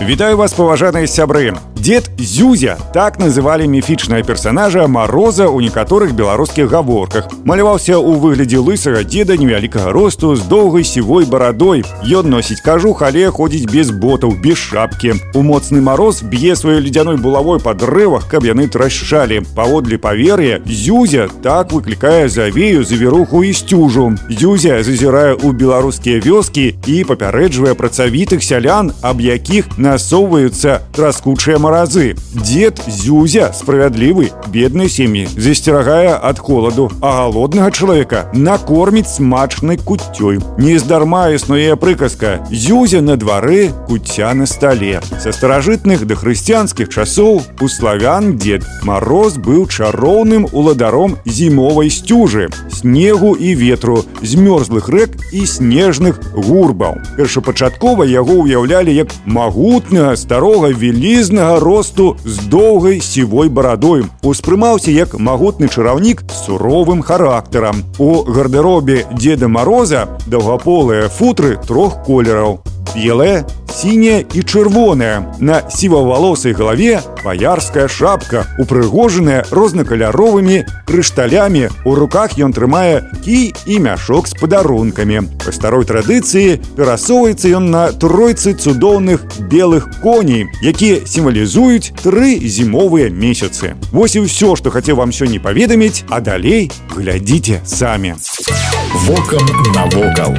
Вітаю вас паважаныя сябры Дед Зюзя так называлі міфічнага персонажа мароза ў некаторых беларускіх гаворках. Маляваўся ў выглядзе лысага деда невялікага росту з доўгай сівой барадой. Ён носіць кажух, але ходзіць без ботаў, без шапкі. У моцны мароз б'е сваёй ледзяной булавой па дрэвах, каб яны трашчалі. Паводле павер'я, Зюзя так выклікае завею завіруху і сцюжу. Зюзя зазірае ў беларускія вёскі і папярэджвае працавітых сялян, аб якіх насоўваюцца траскучыя маразы. Разы дед зюзя справядлівы беднай сем'і засцерагае ад холаду а галоднага чалавека накорміць смачнай куццёй. Нездарма існуе прыказка зюзя на двары куця на стале са старажытных да хрысціянскіх часоў у славян дед мороз быў чароўным уладаром зімовай сцюжы снегу і ветру змёрзлых рэк і снежных гурбаў. Першапачаткова яго ўяўлялі як магутнага старога вялізнага росту з доўгай сівой барадой. Успрымаўся як магутны чараўнік суровым характарам. У гардэробе деда мороза даўгаполыя футры трох колераў белая сіняя і чырвоная на сівавалосай галаве баярская шапка упрыгожаная рознакаляровымі крышталямі. У руках ён трымае кі і мяшок з падарункамі. Па старой традыцыі перасоўваецца ён на тройцы цудоўных белых коней якія сімвалізуюць тры зімовыя месяцы. Вось і ўсё што хацеў вам сёння паведаміць а далей глядзіце самі. Вокам навокал.